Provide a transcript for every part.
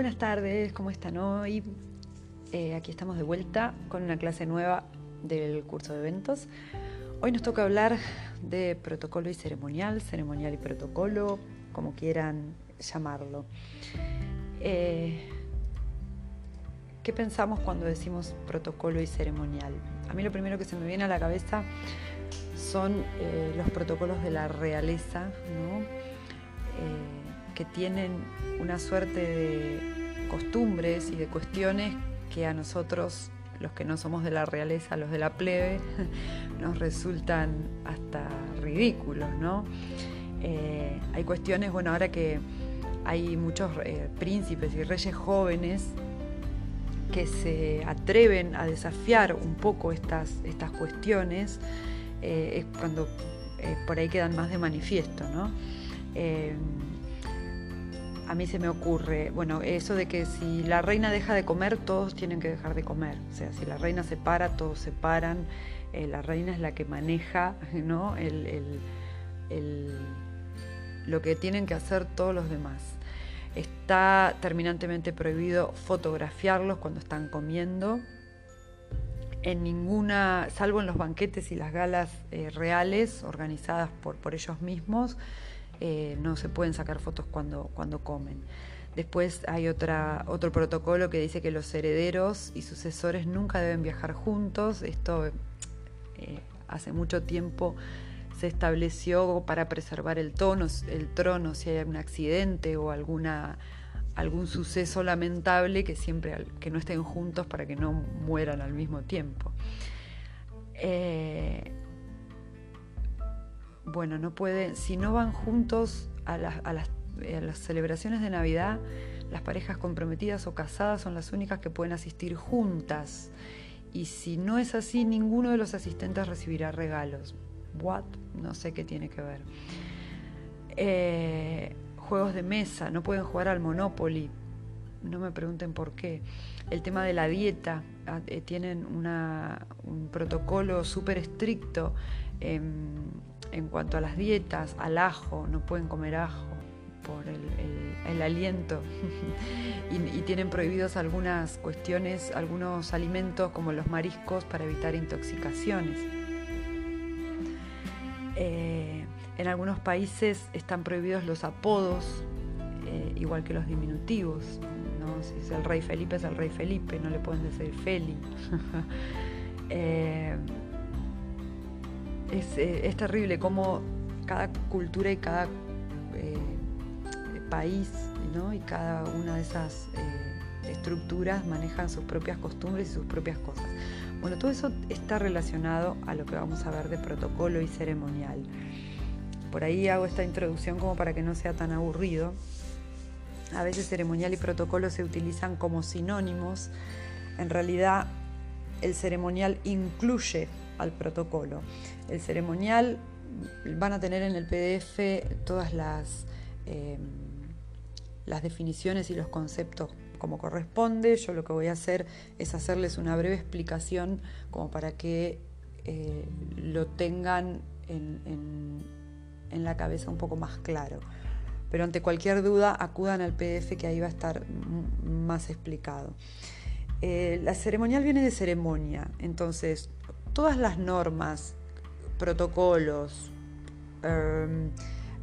Buenas tardes, ¿cómo están hoy? Eh, aquí estamos de vuelta con una clase nueva del curso de eventos. Hoy nos toca hablar de protocolo y ceremonial, ceremonial y protocolo, como quieran llamarlo. Eh, ¿Qué pensamos cuando decimos protocolo y ceremonial? A mí lo primero que se me viene a la cabeza son eh, los protocolos de la realeza, ¿no? Que tienen una suerte de costumbres y de cuestiones que a nosotros, los que no somos de la realeza, los de la plebe, nos resultan hasta ridículos, ¿no? Eh, hay cuestiones, bueno, ahora que hay muchos eh, príncipes y reyes jóvenes que se atreven a desafiar un poco estas, estas cuestiones, eh, es cuando por ahí quedan más de manifiesto, ¿no? A mí se me ocurre, bueno, eso de que si la reina deja de comer, todos tienen que dejar de comer. O sea, si la reina se para, todos se paran. Eh, la reina es la que maneja, ¿no? lo que tienen que hacer todos los demás. Está terminantemente prohibido fotografiarlos cuando están comiendo. En ninguna, salvo en los banquetes y las galas eh, reales organizadas por, por ellos mismos, eh, no se pueden sacar fotos cuando, cuando comen. Después hay otra, otro protocolo que dice que los herederos y sucesores nunca deben viajar juntos. Esto eh, hace mucho tiempo se estableció para preservar el, el trono si hay un accidente o alguna, algún suceso lamentable que siempre que no estén juntos para que no mueran al mismo tiempo. Eh, bueno, no pueden, si no van juntos a las, a las celebraciones de Navidad, las parejas comprometidas o casadas son las únicas que pueden asistir juntas. Y si no es así, ninguno de los asistentes recibirá regalos. What? No sé qué tiene que ver. Eh, juegos de mesa, no pueden jugar al Monopoly. No me pregunten por qué. El tema de la dieta, ah, eh, tienen un protocolo súper estricto en cuanto a las dietas, al ajo, no pueden comer ajo por el, aliento y, tienen prohibidos algunas cuestiones, algunos alimentos como los mariscos para evitar intoxicaciones. Eh, en algunos países están prohibidos los apodos, eh, igual que los diminutivos. ¿no? Si es el rey Felipe, es el rey Felipe, no le pueden decir Feli. eh, eh, es, terrible cómo cada cultura y cada eh, país y cada una de esas eh, estructuras manejan sus propias costumbres y sus propias cosas. Bueno, todo eso está relacionado a lo que vamos a ver de protocolo y ceremonial. Por ahí hago esta introducción como para que no sea tan aburrido. A veces ceremonial y protocolo se utilizan como sinónimos. En realidad el ceremonial incluye al protocolo. El ceremonial van a tener en el PDF todas las, em, las definiciones y los conceptos como corresponde. Yo lo que voy a hacer es hacerles una breve explicación como para que eh, lo tengan en, la cabeza un poco más claro. Pero ante cualquier duda acudan al PDF que ahí va a estar más explicado. Eh, la ceremonial viene de ceremonia, entonces todas las normas, protocolos, em,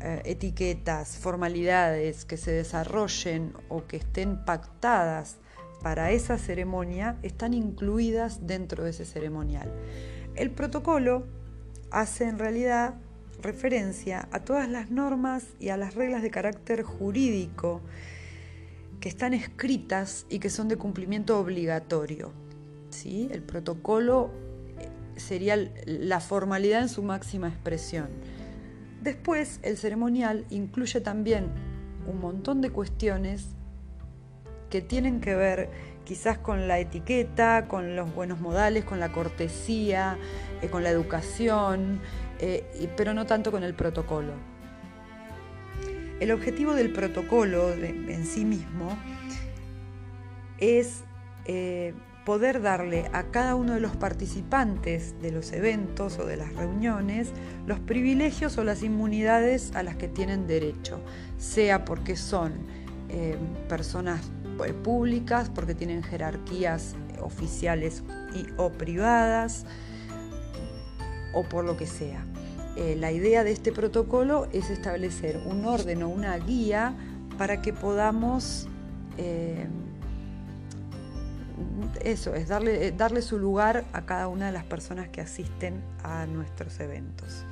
eh, etiquetas, formalidades que se desarrollen o que estén pactadas para esa ceremonia están incluidas dentro de ese ceremonial. El protocolo hace en realidad referencia a todas las normas y a las reglas de carácter jurídico que están escritas y que son de cumplimiento obligatorio. ¿sí? El protocolo sería la formalidad en su máxima expresión. Después, el ceremonial incluye también un montón de cuestiones que tienen que ver quizás con la etiqueta, con los buenos modales, con la cortesía, eh, con la educación, eh, pero no tanto con el protocolo. El objetivo del protocolo en sí mismo es eh, poder darle a cada uno de los participantes de los eventos o de las reuniones los privilegios o las inmunidades a las que tienen derecho, sea porque son eh, personas públicas, porque tienen jerarquías oficiales y o privadas, o por lo que sea. Eh, la idea de este protocolo es establecer un orden o una guía para que podamos, eh, eso, es darle, eh, darle su lugar a cada una de las personas que asisten a nuestros eventos.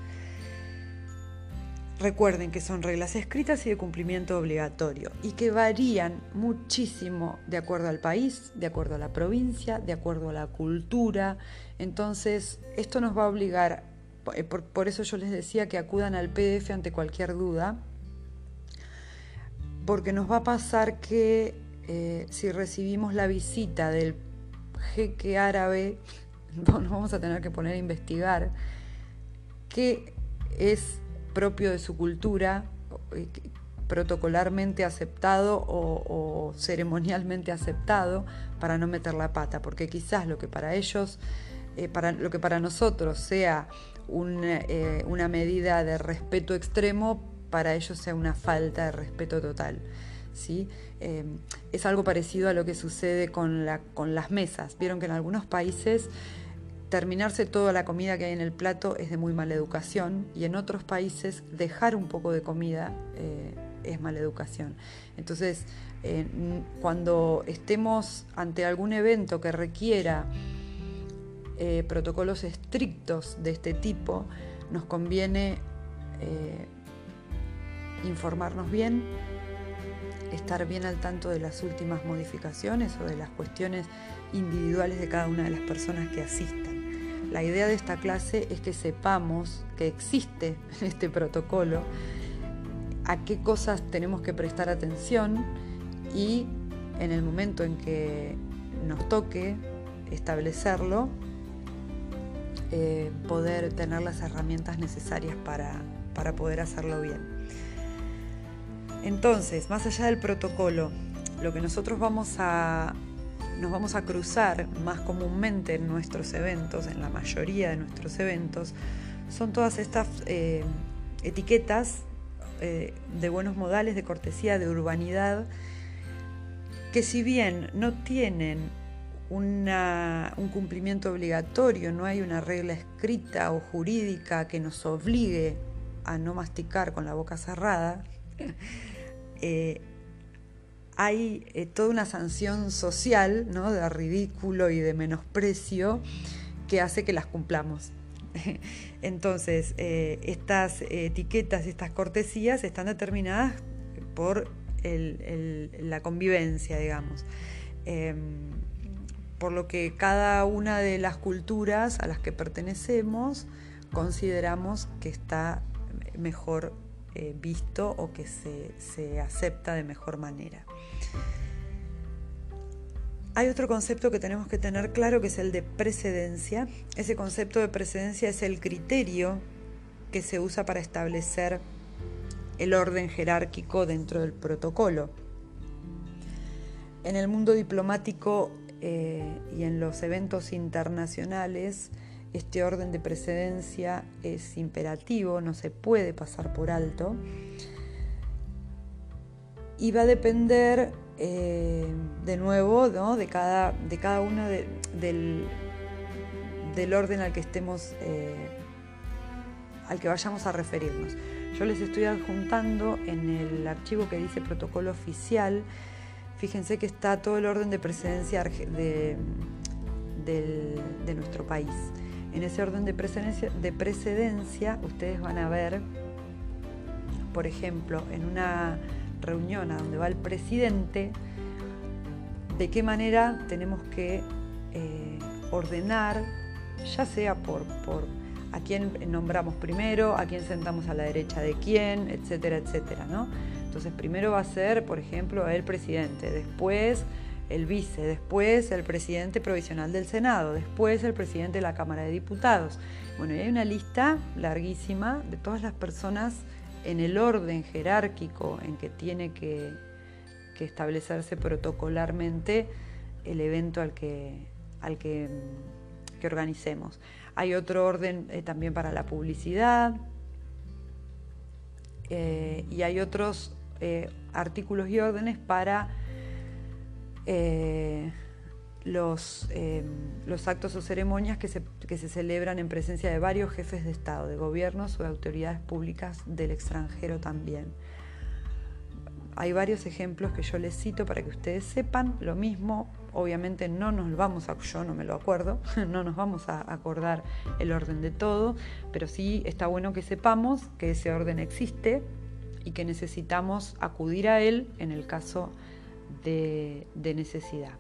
Recuerden que son reglas escritas y de cumplimiento obligatorio y que varían muchísimo de acuerdo al país, de acuerdo a la provincia, de acuerdo a la cultura. Entonces, esto nos va a obligar eh, por, eso yo les decía que acudan al PDF ante cualquier duda, porque nos va a pasar que eh, si recibimos la visita del jeque árabe, nos vamos a tener que poner a investigar qué es propio de su cultura, eh, protocolarmente aceptado o, ceremonialmente aceptado para no meter la pata, porque quizás lo que para ellos, para, lo que para nosotros sea eh, una medida de respeto extremo, para ellos sea una falta de respeto total. Eh, es algo parecido a lo que sucede con, la, con las mesas. Vieron que en algunos países terminarse toda la comida que hay en el plato es de muy mala educación y en otros países dejar un poco de comida eh, es mala educación. Entonces, cuando estemos ante algún evento que requiera eh, protocolos estrictos de este tipo, nos conviene eh, informarnos bien, estar bien al tanto de las últimas modificaciones o de las cuestiones individuales de cada una de las personas que asistan. La idea de esta clase es que sepamos que existe este protocolo, a qué cosas tenemos que prestar atención y en el momento en que nos toque establecerlo, eh, poder tener las herramientas necesarias para, para poder hacerlo bien. Entonces, más allá del protocolo, lo que nosotros vamos a, nos vamos a cruzar más comúnmente en nuestros eventos, en la mayoría de nuestros eventos, son todas estas eh, etiquetas eh, de buenos modales, de cortesía, de urbanidad, que si bien no tienen un cumplimiento obligatorio, no hay una regla escrita o jurídica que nos obligue a no masticar con la boca cerrada, eh, hay eh, toda una sanción social ¿no? de ridículo y de menosprecio que hace que las cumplamos. Entonces, eh, estas etiquetas y estas cortesías están determinadas por la convivencia, digamos. Em, por lo que cada una de las culturas a las que pertenecemos consideramos que está mejor eh, visto o que se, acepta de mejor manera. Hay otro concepto que tenemos que tener claro que es el de precedencia. Ese concepto de precedencia es el criterio que se usa para establecer el orden jerárquico dentro del protocolo. En el mundo diplomático eh, y en los eventos internacionales este orden de precedencia es imperativo, no se puede pasar por alto y va a depender eh, de nuevo de, cada, de cada uno del, del, orden al que estemos, eh, al que vayamos a referirnos. Yo les estoy adjuntando en el archivo que dice protocolo oficial fíjense que está todo el orden de precedencia de, nuestro país. En ese orden de precedencia, de precedencia ustedes van a ver, por ejemplo, en una reunión a donde va el presidente, de qué manera tenemos que eh, ordenar, ya sea por, por a quién nombramos primero, a quién sentamos a la derecha de quién, etcétera, etcétera, ¿no? Entonces primero va a ser, por ejemplo, el presidente, después el vice, después el presidente provisional del Senado, después el presidente de la Cámara de Diputados. Bueno, hay una lista larguísima de todas las personas en el orden jerárquico en que tiene que, establecerse protocolarmente el evento al que, al que, organicemos. Hay otro orden eh, también para la publicidad eh, y hay otros eh, artículos y órdenes para eh, los, em, los, actos o ceremonias que se, que se, celebran en presencia de varios jefes de Estado, de gobiernos o de autoridades públicas del extranjero también. Hay varios ejemplos que yo les cito para que ustedes sepan. Lo mismo, obviamente no nos vamos a, yo no me lo acuerdo, no nos vamos a acordar el orden de todo, pero sí está bueno que sepamos que ese orden existe y que necesitamos acudir a él en el caso de necesidad.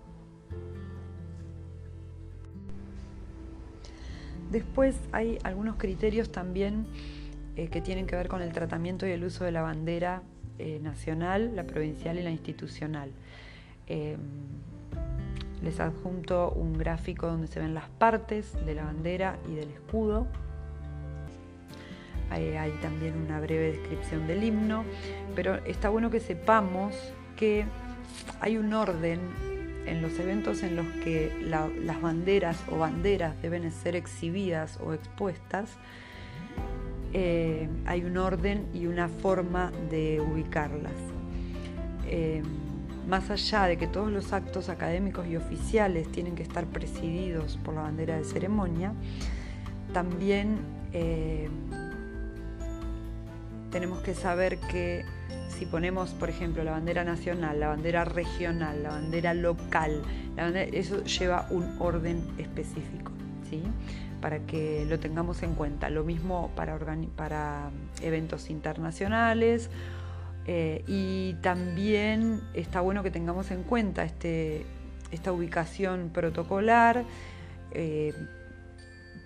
Después hay algunos criterios también eh, que tienen que ver con el tratamiento y el uso de la bandera eh, nacional, la provincial y la institucional. Em, les adjunto un gráfico donde se ven las partes de la bandera y del escudo. hay también una breve descripción del himno, pero está bueno que sepamos que hay un orden en los eventos en los que las banderas o banderas deben ser exhibidas o expuestas, eh, hay un orden y una forma de ubicarlas. Eh, más allá de que todos los actos académicos y oficiales tienen que estar presididos por la bandera de ceremonia, también eh, tenemos que saber que si ponemos, por ejemplo, la bandera nacional, la bandera regional, la bandera local, eso lleva un orden específico, ¿sí? para que lo tengamos en cuenta. Lo mismo para, para eventos internacionales eh, y también está bueno que tengamos en cuenta este, esta ubicación protocolar eh,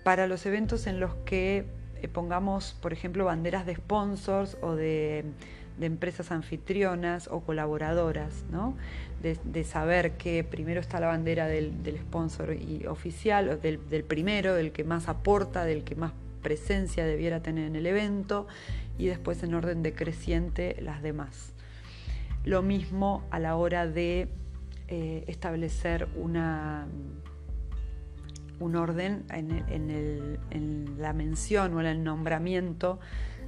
para los eventos en los que eh, pongamos, por ejemplo, banderas de sponsors o de de empresas anfitrionas o colaboradoras, ¿no? de, saber que primero está la bandera del, sponsor y oficial, del, primero, del que más aporta, del que más presencia debiera tener en el evento, y después en orden decreciente las demás. Lo mismo a la hora de eh, establecer una, un orden en, en la mención o en el nombramiento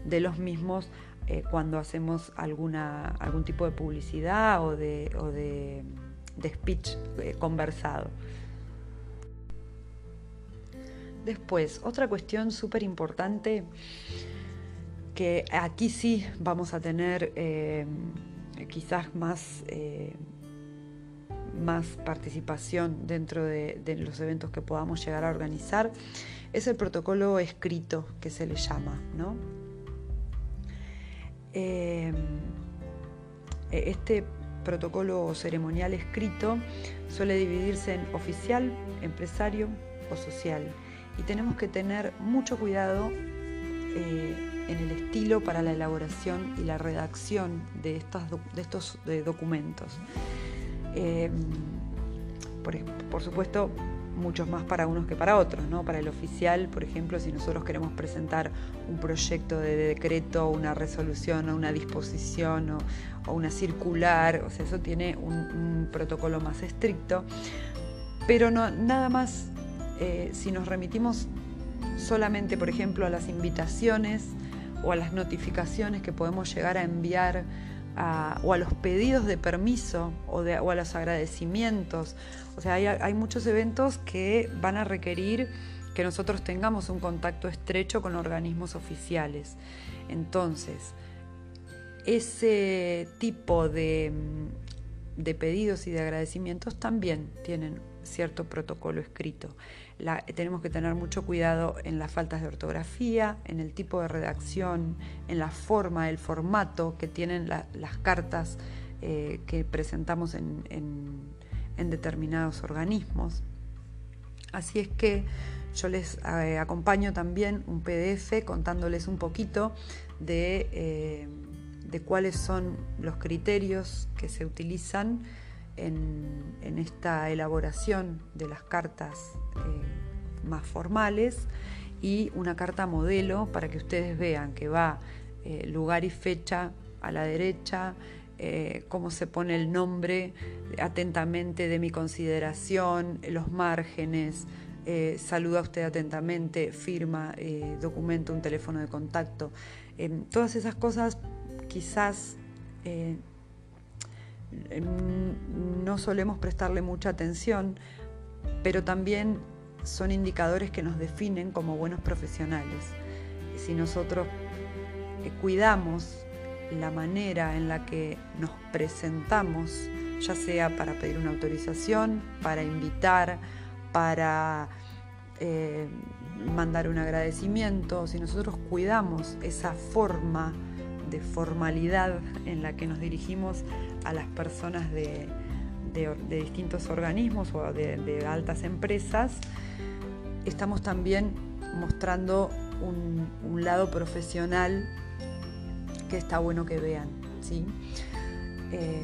de los mismos eh, cuando hacemos alguna, algún tipo de publicidad o de, de, speech eh, conversado. Después, otra cuestión súper importante que aquí sí vamos a tener eh, quizás más, más participación dentro de, de, los eventos que podamos llegar a organizar, es el protocolo escrito que se le llama, ¿no? Em, e-, este protocolo ceremonial escrito suele dividirse en oficial, empresario o social. Y tenemos que tener mucho cuidado eh, en el estilo para la elaboración y la redacción de, estos documentos. Em, por supuesto, muchos más para unos que para otros, ¿no? Para el oficial, por ejemplo, si nosotros queremos presentar un proyecto de decreto, una resolución o una disposición o, una circular, o sea, eso tiene un, protocolo más estricto, pero no, nada más eh, si nos remitimos solamente, por ejemplo, a las invitaciones o a las notificaciones que podemos llegar a enviar o a los pedidos de permiso o, a los agradecimientos. O sea, hay, muchos eventos que van a requerir que nosotros tengamos un contacto estrecho con organismos oficiales. Entonces, ese tipo de, de pedidos y de agradecimientos también tienen cierto protocolo escrito tenemos que tener mucho cuidado en las faltas de ortografía, en el tipo de redacción, en la forma, el formato que tienen las cartas eh, que presentamos en, determinados organismos. Así es que yo les eh, acompaño también un PDF contándoles un poquito eh, de, cuáles son los criterios que se utilizan en, esta elaboración de las cartas eh, más formales y una carta modelo para que ustedes vean que va eh, lugar y fecha a la derecha, eh, cómo se pone el nombre atentamente de mi consideración, los márgenes, saluda usted atentamente, firma, documento, un teléfono de contacto. todas esas cosas quizás no solemos prestarle mucha atención, pero también son indicadores que nos definen como buenos profesionales. Si nosotros eh, cuidamos la manera en la que nos presentamos, ya sea para pedir una autorización, para invitar, para eh, mandar un agradecimiento, si nosotros cuidamos esa forma de formalidad en la que nos dirigimos a las personas de, distintos organismos o de, altas empresas, estamos también mostrando un, lado profesional que está bueno que vean. ¿sí? Eh,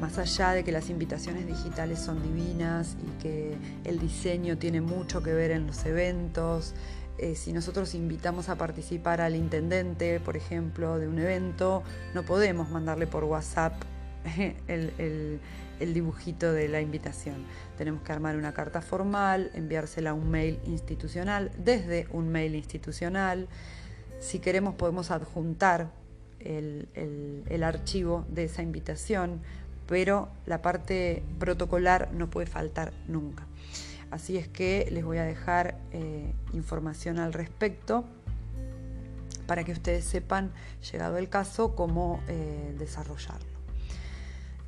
más allá de que las invitaciones digitales son divinas y que el diseño tiene mucho que ver en los eventos, eh, si nosotros invitamos a participar al intendente, por ejemplo, de un evento, no podemos mandarle por WhatsApp el, dibujito de la invitación. Tenemos que armar una carta formal, enviársela a un mail institucional, desde un mail institucional. Si queremos podemos adjuntar el, el, archivo de esa invitación pero la parte protocolar no puede faltar nunca. Así es que les voy a dejar eh, información al respecto para que ustedes sepan, llegado el caso, cómo eh, desarrollarlo.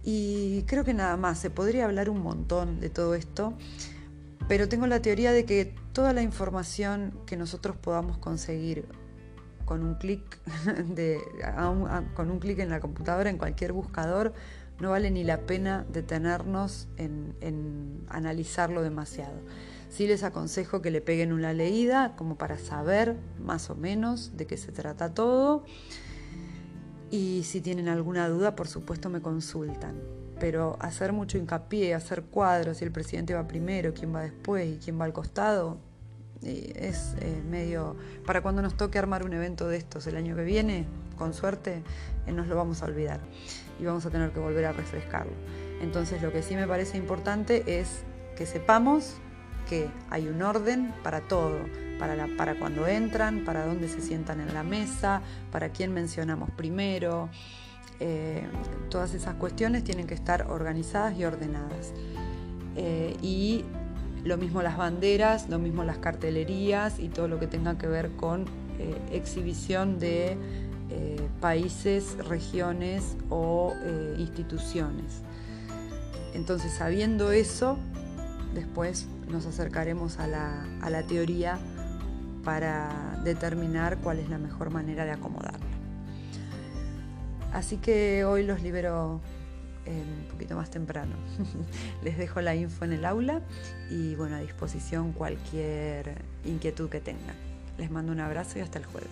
Y creo que nada más, se podría hablar un montón de todo esto, pero tengo la teoría de que toda la información que nosotros podamos conseguir con un clic con un clic en la computadora, en cualquier buscador, no vale ni la pena detenernos en, analizarlo demasiado. Sí les aconsejo que le peguen una leída como para saber más o menos de qué se trata todo. Y si tienen alguna duda, por supuesto me consultan. Pero hacer mucho hincapié, hacer cuadros, si el presidente va primero, quién va después y quién va al costado, es eh, medio... Para cuando nos toque armar un evento de estos el año que viene, con suerte, eh, nos lo vamos a olvidar y vamos a tener que volver a refrescarlo. Entonces lo que sí me parece importante es que sepamos que hay un orden para todo, para, para cuando entran, para dónde se sientan en la mesa, para quién mencionamos primero. Eh, todas esas cuestiones tienen que estar organizadas y ordenadas. Eh, y lo mismo las banderas, lo mismo las cartelerías y todo lo que tenga que ver con exhibición de eh, países, regiones o eh, instituciones. Entonces, sabiendo eso, después nos acercaremos a la, teoría para determinar cuál es la mejor manera de acomodarla. Así que hoy los libero eh, un poquito más temprano. Les dejo la info en el aula y bueno, a disposición cualquier inquietud que tengan. Les mando un abrazo y hasta el jueves.